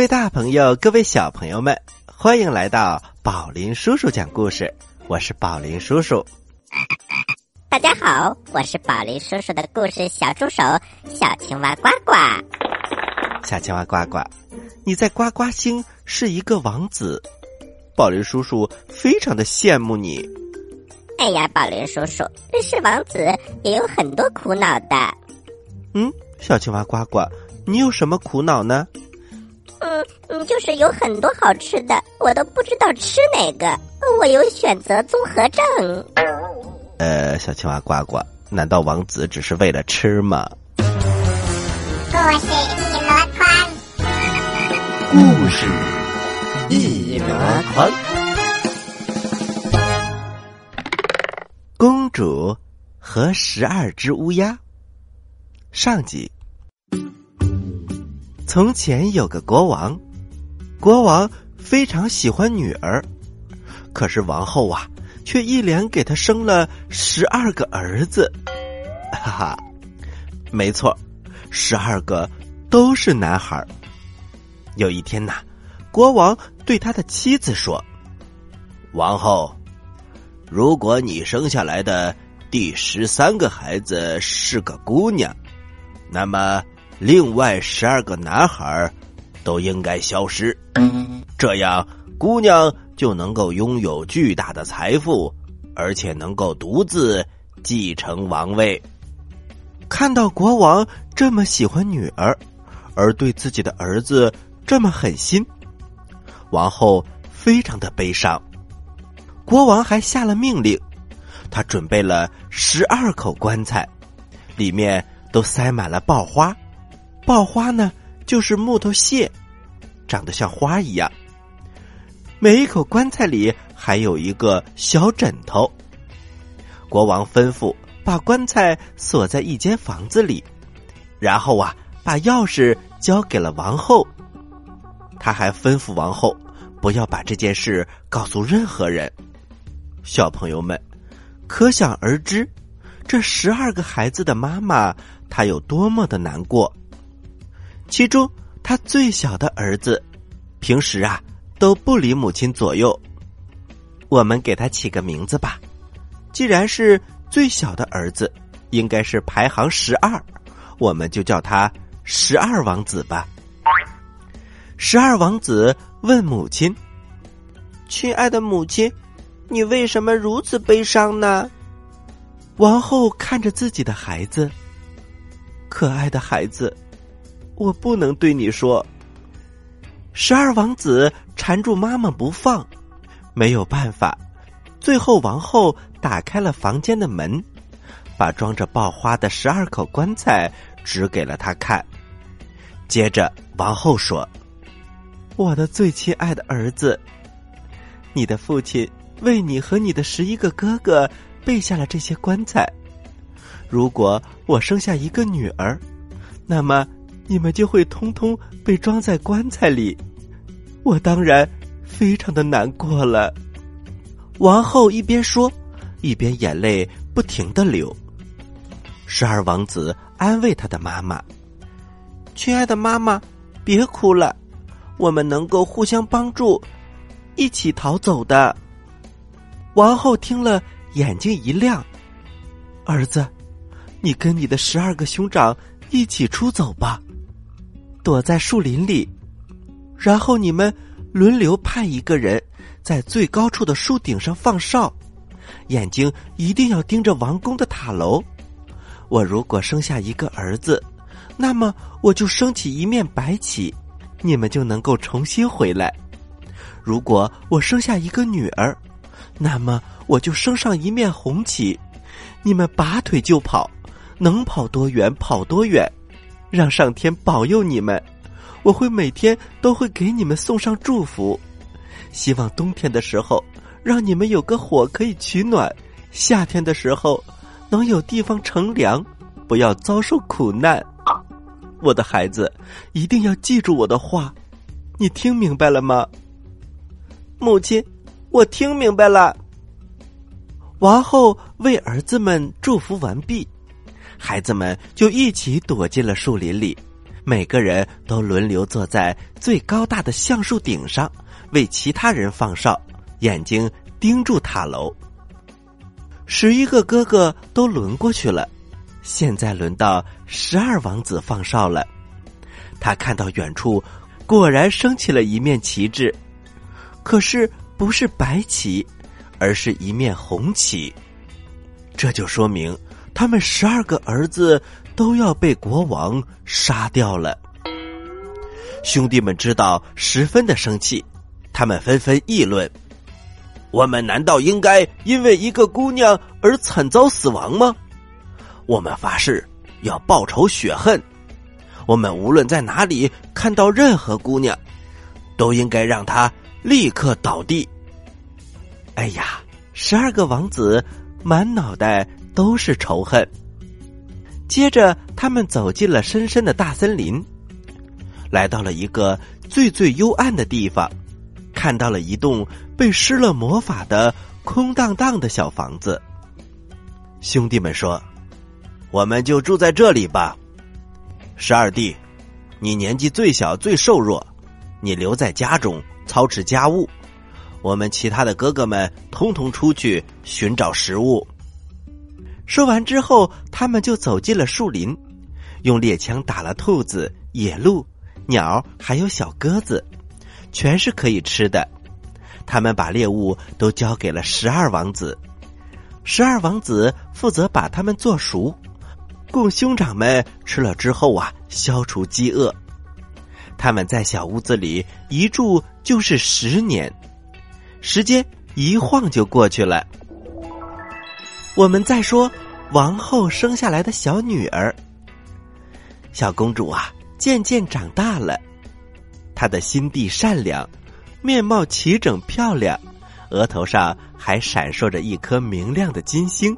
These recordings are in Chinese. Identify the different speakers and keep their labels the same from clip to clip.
Speaker 1: 各位大朋友，各位小朋友们，欢迎来到宝林叔叔讲故事。我是宝林叔叔。
Speaker 2: 大家好，我是宝林叔叔的故事小助手小青蛙呱呱。
Speaker 1: 小青蛙呱呱，你在呱呱星是一个王子，宝林叔叔非常的羡慕你。
Speaker 2: 哎呀，宝林叔叔，是王子也有很多苦恼的。
Speaker 1: 嗯，小青蛙呱呱，你有什么苦恼呢？
Speaker 2: 嗯嗯，就是有很多好吃的，我都不知道吃哪个，我有选择综合症。
Speaker 1: 呃，小青蛙呱呱，难道王子只是为了吃吗？
Speaker 3: 故事一箩筐，
Speaker 1: 故事一箩筐。公主和十二只乌鸦。上集。从前有个国王，国王非常喜欢女儿，可是王后啊，却一连给他生了十二个儿子。哈哈，没错，十二个都是男孩。有一天呐，国王对他的妻子说：“王后，如果你生下来的第十三个孩子是个姑娘，那么……”另外十二个男孩都应该消失，这样姑娘就能够拥有巨大的财富，而且能够独自继承王位。看到国王这么喜欢女儿，而对自己的儿子这么狠心，王后非常的悲伤。国王还下了命令，他准备了十二口棺材，里面都塞满了爆花。爆花呢，就是木头屑，长得像花一样。每一口棺材里还有一个小枕头。国王吩咐把棺材锁在一间房子里，然后啊，把钥匙交给了王后。他还吩咐王后不要把这件事告诉任何人。小朋友们，可想而知，这十二个孩子的妈妈她有多么的难过。其中，他最小的儿子，平时啊都不离母亲左右。我们给他起个名字吧，既然是最小的儿子，应该是排行十二，我们就叫他十二王子吧。十二王子问母亲：“亲爱的母亲，你为什么如此悲伤呢？”王后看着自己的孩子，可爱的孩子。我不能对你说。十二王子缠住妈妈不放，没有办法，最后王后打开了房间的门，把装着爆花的十二口棺材指给了他看。接着，王后说：“我的最亲爱的儿子，你的父亲为你和你的十一个哥哥备下了这些棺材。如果我生下一个女儿，那么……”你们就会通通被装在棺材里，我当然非常的难过了。王后一边说，一边眼泪不停的流。十二王子安慰他的妈妈：“亲爱的妈妈，别哭了，我们能够互相帮助，一起逃走的。”王后听了，眼睛一亮：“儿子，你跟你的十二个兄长一起出走吧。”躲在树林里，然后你们轮流派一个人在最高处的树顶上放哨，眼睛一定要盯着王宫的塔楼。我如果生下一个儿子，那么我就升起一面白旗，你们就能够重新回来；如果我生下一个女儿，那么我就升上一面红旗，你们拔腿就跑，能跑多远跑多远。让上天保佑你们，我会每天都会给你们送上祝福，希望冬天的时候让你们有个火可以取暖，夏天的时候能有地方乘凉，不要遭受苦难。我的孩子，一定要记住我的话，你听明白了吗？母亲，我听明白了。王后为儿子们祝福完毕。孩子们就一起躲进了树林里，每个人都轮流坐在最高大的橡树顶上，为其他人放哨，眼睛盯住塔楼。十一个哥哥都轮过去了，现在轮到十二王子放哨了。他看到远处果然升起了一面旗帜，可是不是白旗，而是一面红旗。这就说明他们十二个儿子都要被国王杀掉了。兄弟们知道，十分的生气，他们纷纷议论。我们难道应该因为一个姑娘而惨遭死亡吗？我们发誓要报仇雪恨。我们无论在哪里看到任何姑娘，都应该让她立刻倒地。哎呀，十二个王子满脑袋都是仇恨。接着，他们走进了深深的大森林，来到了一个最最幽暗的地方。看到了一栋被施了魔法的空荡荡的小房子。兄弟们说：“我们就住在这里吧。”十二弟，你年纪最小最瘦弱，你留在家中操持家务。我们其他的哥哥们通通出去寻找食物。说完之后，他们就走进了树林，用猎枪打了兔子、野鹿、鸟，还有小鸽子。全是可以吃的，他们把猎物都交给了十二王子，十二王子负责把它们做熟，供兄长们吃了之后啊，消除饥饿。他们在小屋子里一住就是十年，时间一晃就过去了。我们再说王后生下来的小女儿，小公主啊，渐渐长大了。她的心地善良，面貌齐整漂亮，额头上还闪烁着一颗明亮的金星。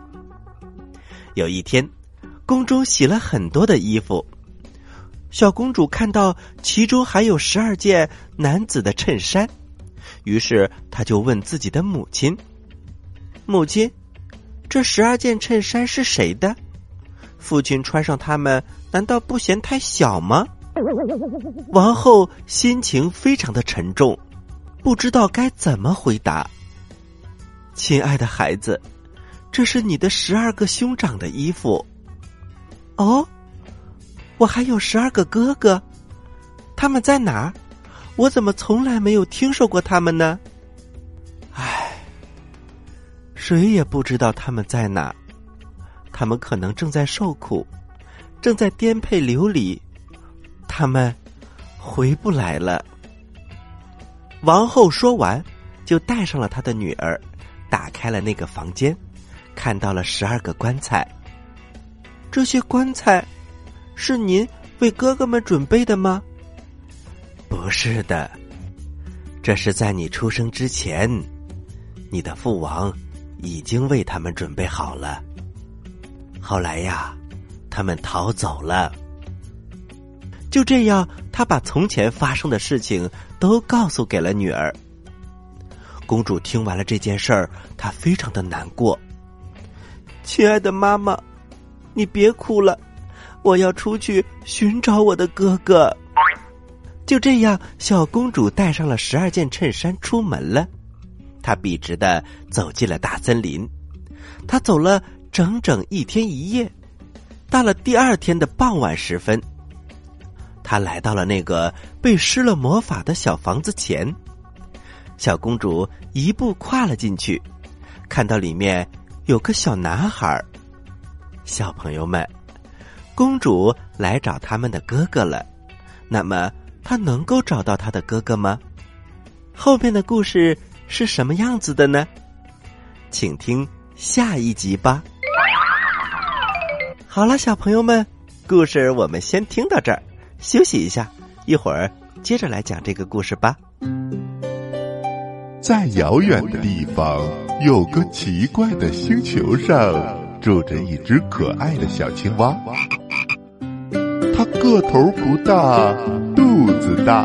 Speaker 1: 有一天，宫中洗了很多的衣服，小公主看到其中还有十二件男子的衬衫，于是她就问自己的母亲：“母亲，这十二件衬衫是谁的？父亲穿上它们，难道不嫌太小吗？”王后心情非常的沉重，不知道该怎么回答。亲爱的孩子，这是你的十二个兄长的衣服。哦，我还有十二个哥哥，他们在哪儿？我怎么从来没有听说过他们呢？谁也不知道他们在哪。他们可能正在受苦，正在颠沛流离。他们回不来了。王后说完，就带上了她的女儿，打开了那个房间，看到了十二个棺材。这些棺材是您为哥哥们准备的吗？不是的，这是在你出生之前，你的父王已经为他们准备好了。后来呀，他们逃走了。就这样，他把从前发生的事情都告诉给了女儿。公主听完了这件事儿，她非常的难过。亲爱的妈妈，你别哭了，我要出去寻找我的哥哥。就这样，小公主带上了十二件衬衫出门了。他笔直的走进了大森林，他走了整整一天一夜。到了第二天的傍晚时分。他来到了那个被施了魔法的小房子前，小公主一步跨了进去，看到里面有个小男孩。小朋友们，公主来找他们的哥哥了。那么，她能够找到她的哥哥吗？后面的故事是什么样子的呢？请听下一集吧。好了，小朋友们，故事我们先听到这儿。休息一下，一会儿接着来讲这个故事吧。
Speaker 4: 在遥远的地方，有个奇怪的星球上，住着一只可爱的小青蛙。它个头不大，肚子大，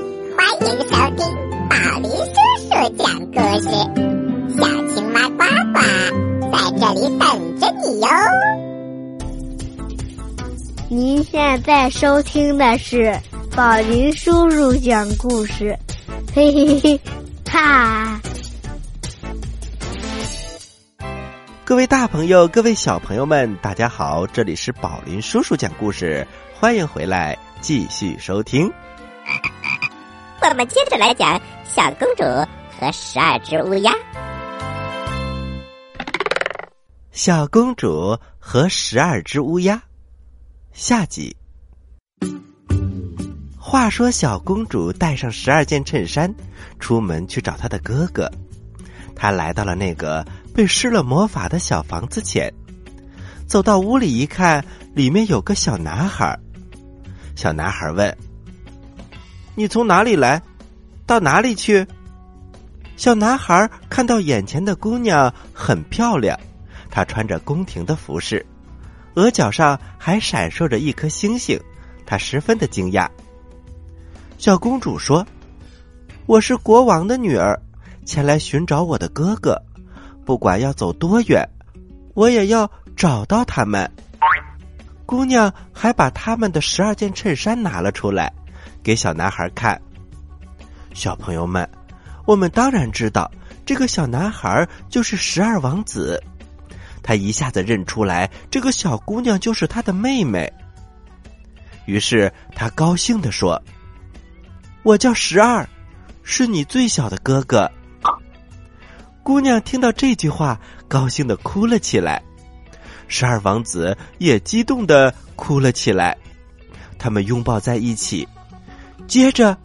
Speaker 3: 讲故事，小青蛙呱呱在这里等着你哟。
Speaker 5: 您现在收听的是宝林叔叔讲故事，嘿嘿嘿，哈！
Speaker 1: 各位大朋友，各位小朋友们，大家好，这里是宝林叔叔讲故事，欢迎回来，继续收听。
Speaker 2: 我们接着来讲小公主和十二只乌鸦。
Speaker 1: 小公主和十二只乌鸦，下集。话说，小公主带上十二件衬衫，出门去找她的哥哥。她来到了那个被施了魔法的小房子前，走到屋里一看，里面有个小男孩。小男孩问：“你从哪里来？到哪里去？”小男孩看到眼前的姑娘很漂亮。她穿着宫廷的服饰，额角上还闪烁着一颗星星，他十分的惊讶。小公主说：“我是国王的女儿，前来寻找我的哥哥，不管要走多远，我也要找到他们。”姑娘还把他们的十二件衬衫拿了出来，给小男孩看。小朋友们，我们当然知道，这个小男孩就是十二王子。他一下子认出来，这个小姑娘就是他的妹妹。于是他高兴地说：“我叫十二，是你最小的哥哥。”姑娘听到这句话，高兴的哭了起来。十二王子也激动的哭了起来，他们拥抱在一起。接着，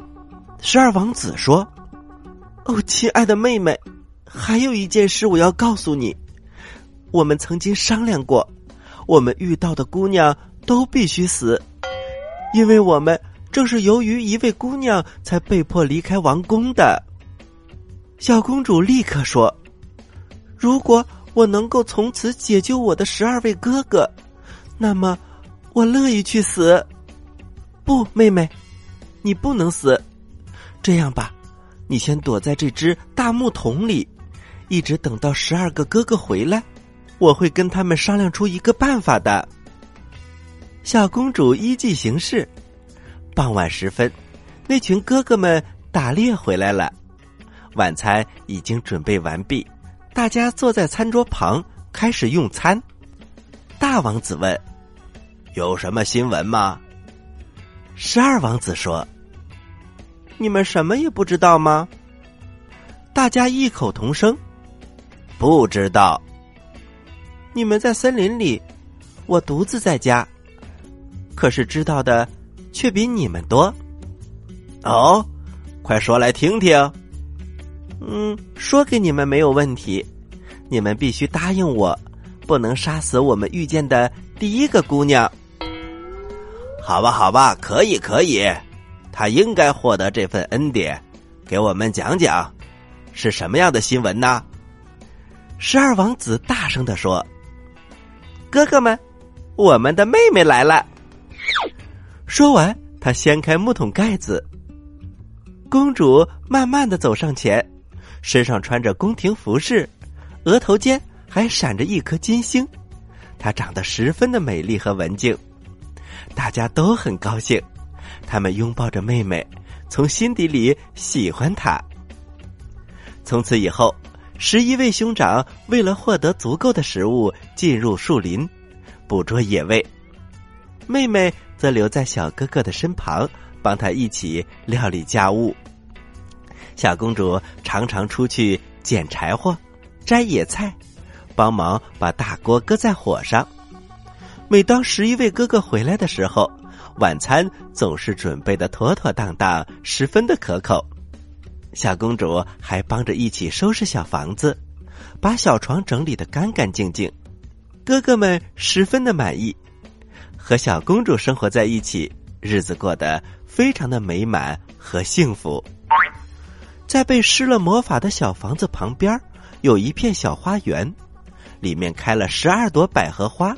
Speaker 1: 十二王子说：“哦，亲爱的妹妹，还有一件事我要告诉你。”我们曾经商量过，我们遇到的姑娘都必须死，因为我们正是由于一位姑娘才被迫离开王宫的。小公主立刻说：“如果我能够从此解救我的十二位哥哥，那么我乐意去死。”不，妹妹，你不能死。这样吧，你先躲在这只大木桶里，一直等到十二个哥哥回来。我会跟他们商量出一个办法的。小公主依计行事。傍晚时分，那群哥哥们打猎回来了，晚餐已经准备完毕，大家坐在餐桌旁开始用餐。大王子问：“有什么新闻吗？”十二王子说：“你们什么也不知道吗？”大家异口同声：“不知道。”你们在森林里，我独自在家，可是知道的却比你们多。哦，快说来听听。嗯，说给你们没有问题，你们必须答应我，不能杀死我们遇见的第一个姑娘。好吧，好吧，可以，可以，他应该获得这份恩典。给我们讲讲，是什么样的新闻呢？十二王子大声的说。哥哥们，我们的妹妹来了。说完，他掀开木桶盖子。公主慢慢的走上前，身上穿着宫廷服饰，额头间还闪着一颗金星。她长得十分的美丽和文静，大家都很高兴。他们拥抱着妹妹，从心底里喜欢她。从此以后。十一位兄长为了获得足够的食物，进入树林捕捉野味；妹妹则留在小哥哥的身旁，帮他一起料理家务。小公主常常出去捡柴火、摘野菜，帮忙把大锅搁在火上。每当十一位哥哥回来的时候，晚餐总是准备的妥妥当当，十分的可口。小公主还帮着一起收拾小房子，把小床整理的干干净净。哥哥们十分的满意，和小公主生活在一起日子过得非常的美满和幸福。在被施了魔法的小房子旁边，有一片小花园，里面开了十二朵百合花。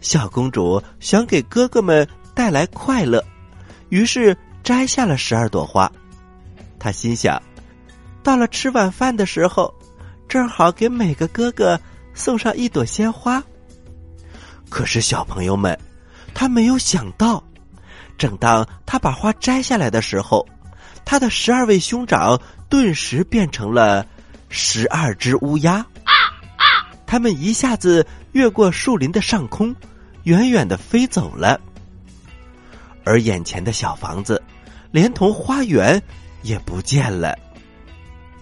Speaker 1: 小公主想给哥哥们带来快乐，于是摘下了十二朵花。他心想，到了吃晚饭的时候，正好给每个哥哥送上一朵鲜花。可是小朋友们，他没有想到，正当他把花摘下来的时候，他的十二位兄长顿时变成了十二只乌鸦。他们一下子越过树林的上空。远远的飞走了，而眼前的小房子，连同花园也不见了。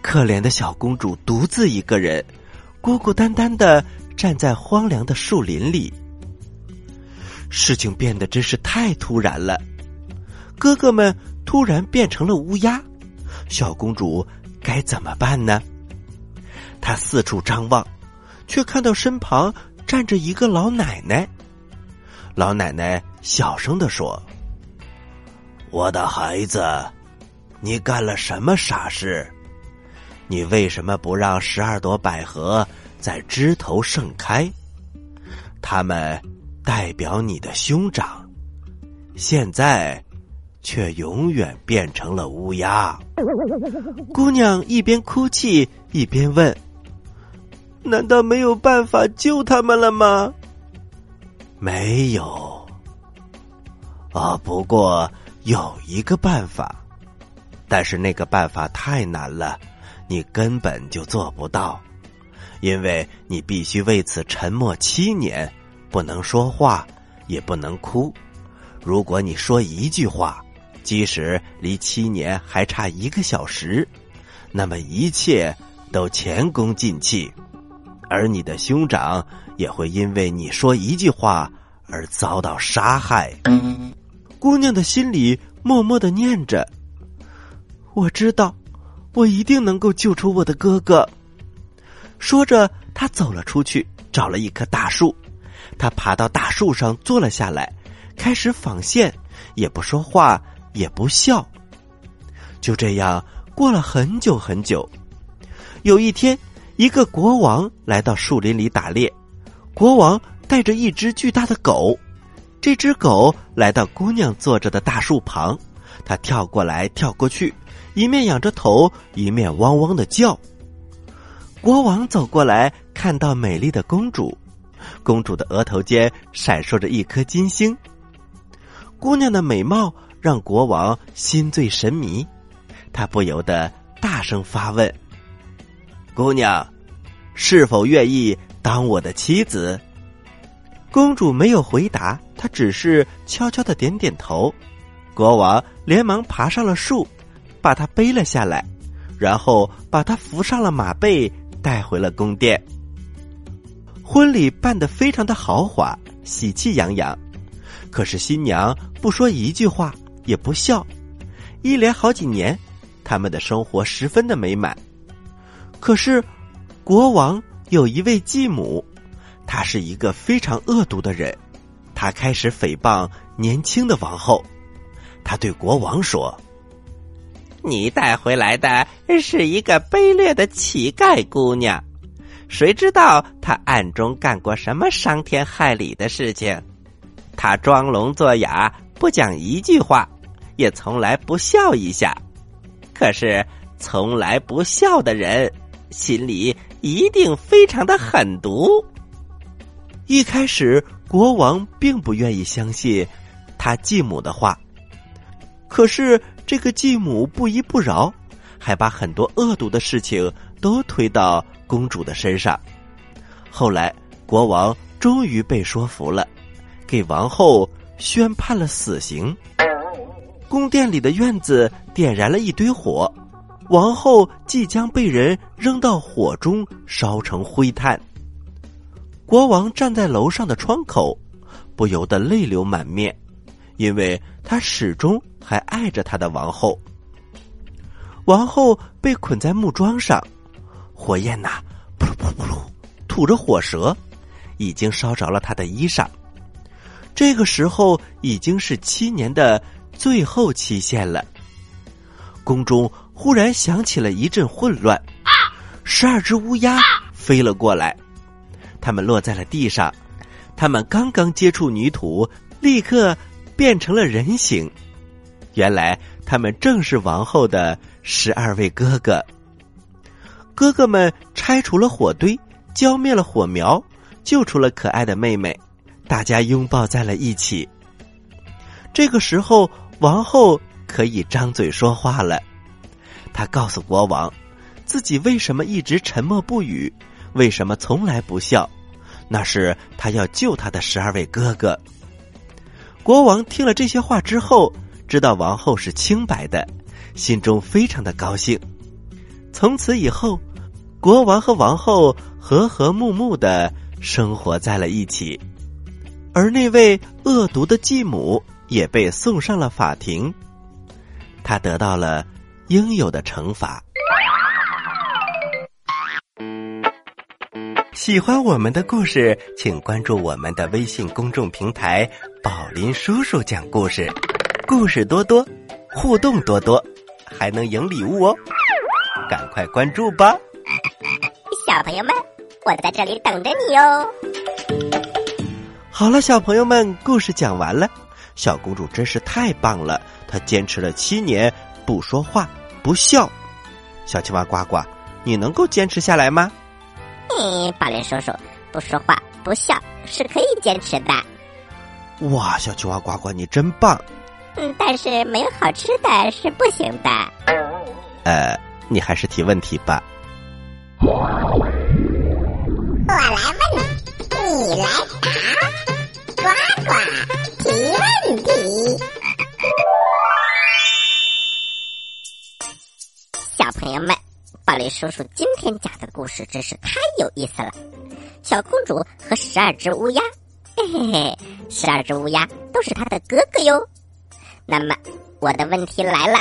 Speaker 1: 可怜的小公主独自一个人，孤孤单单的站在荒凉的树林里。事情变得真是太突然了，哥哥们突然变成了乌鸦，小公主该怎么办呢？她四处张望，却看到身旁站着一个老奶奶。老奶奶小声的说：“我的孩子，你干了什么傻事？你为什么不让十二朵百合在枝头盛开？它们代表你的兄长，现在却永远变成了乌鸦。”姑娘一边哭泣一边问：“难道没有办法救他们了吗？”没有，啊，不过有一个办法，但是那个办法太难了，你根本就做不到，因为你必须为此沉默七年，不能说话，也不能哭。如果你说一句话，即使离七年还差一个小时，那么一切都前功尽弃。而你的兄长也会因为你说一句话而遭到杀害。姑娘的心里默默的念着：“我知道，我一定能够救出我的哥哥。”说着，她走了出去，找了一棵大树，她爬到大树上坐了下来，开始纺线，也不说话，也不笑。就这样过了很久很久。有一天。一个国王来到树林里打猎，国王带着一只巨大的狗，这只狗来到姑娘坐着的大树旁，它跳过来跳过去，一面仰着头，一面汪汪的叫。国王走过来，看到美丽的公主，公主的额头间闪烁着一颗金星。姑娘的美貌让国王心醉神迷，他不由得大声发问。姑娘，是否愿意当我的妻子？公主没有回答，她只是悄悄的点点头。国王连忙爬上了树，把她背了下来，然后把她扶上了马背，带回了宫殿。婚礼办得非常的豪华，喜气洋洋。可是新娘不说一句话，也不笑。一连好几年，他们的生活十分的美满。可是，国王有一位继母，她是一个非常恶毒的人。她开始诽谤年轻的王后。她对国王说：“你带回来的是一个卑劣的乞丐姑娘，谁知道她暗中干过什么伤天害理的事情？她装聋作哑，不讲一句话，也从来不笑一下。可是，从来不笑的人。”心里一定非常的狠毒。一开始，国王并不愿意相信他继母的话，可是这个继母不依不饶，还把很多恶毒的事情都推到公主的身上。后来，国王终于被说服了，给王后宣判了死刑。宫殿里的院子点燃了一堆火。王后即将被人扔到火中烧成灰炭。国王站在楼上的窗口，不由得泪流满面，因为他始终还爱着他的王后。王后被捆在木桩上，火焰呐，噗噜噗噜噗噜，吐着火舌，已经烧着了他的衣裳。这个时候已经是七年的最后期限了。宫中忽然响起了一阵混乱，十二只乌鸦飞了过来，它们落在了地上，它们刚刚接触泥土，立刻变成了人形。原来，他们正是王后的十二位哥哥。哥哥们拆除了火堆，浇灭了火苗，救出了可爱的妹妹，大家拥抱在了一起。这个时候，王后可以张嘴说话了。她告诉国王，自己为什么一直沉默不语，为什么从来不笑，那是他要救他的十二位哥哥。国王听了这些话之后。知道王后是清白的，心中非常的高兴。从此以后，国王和王后和和睦睦的生活在了一起，而那位恶毒的继母也被送上了法庭，他得到了应有的惩罚。喜欢我们的故事，请关注我们的微信公众平台“宝林叔叔讲故事”。故事多多，互动多多，还能赢礼物哦！赶快关注吧，
Speaker 2: 小朋友们，我在这里等着你哦。
Speaker 1: 好了，小朋友们，故事讲完了。小公主真是太棒了，她坚持了七年不说话不笑。小青蛙呱呱，你能够坚持下来吗？
Speaker 2: 嗯，宝莲叔叔，不说话不笑是可以坚持的。
Speaker 1: 哇，小青蛙呱呱，你真棒！
Speaker 2: 嗯，但是没有好吃的是不行的。
Speaker 1: 呃，你还是提问题吧。
Speaker 3: 我来问，你来答，呱呱提问题。
Speaker 2: 小朋友们，宝林叔叔今天讲的故事真是太有意思了。小公主和十二只乌鸦，嘿嘿嘿，十二只乌鸦都是她的哥哥哟。那么，我的问题来了，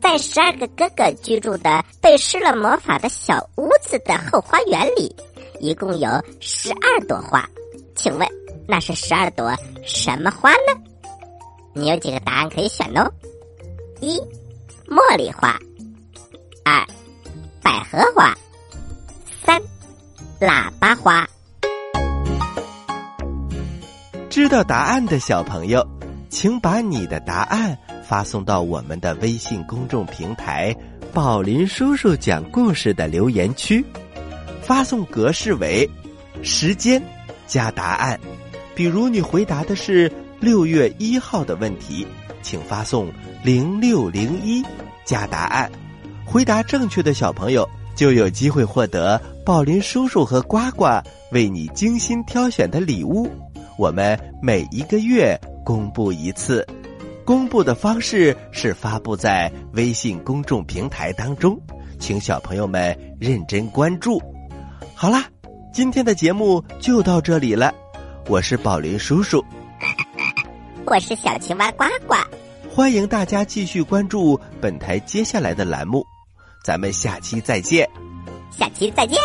Speaker 2: 在十二个哥哥居住的被施了魔法的小屋子的后花园里，一共有十二朵花，请问那是十二朵什么花呢？你有几个答案可以选哦？一，茉莉花；二，百合花；三，喇叭花。
Speaker 1: 知道答案的小朋友。请把你的答案发送到我们的微信公众平台“宝林叔叔讲故事”的留言区，发送格式为时间加答案。比如你回答的是六月一号的问题，请发送零六零一加答案。回答正确的小朋友就有机会获得宝林叔叔和呱呱为你精心挑选的礼物。我们每一个月。公布一次，公布的方式是发布在微信公众平台当中，请小朋友们认真关注。好啦，今天的节目就到这里了，我是宝林叔叔，
Speaker 2: 我是小青蛙呱呱，
Speaker 1: 欢迎大家继续关注本台接下来的栏目，咱们下期再见，
Speaker 2: 下期再见。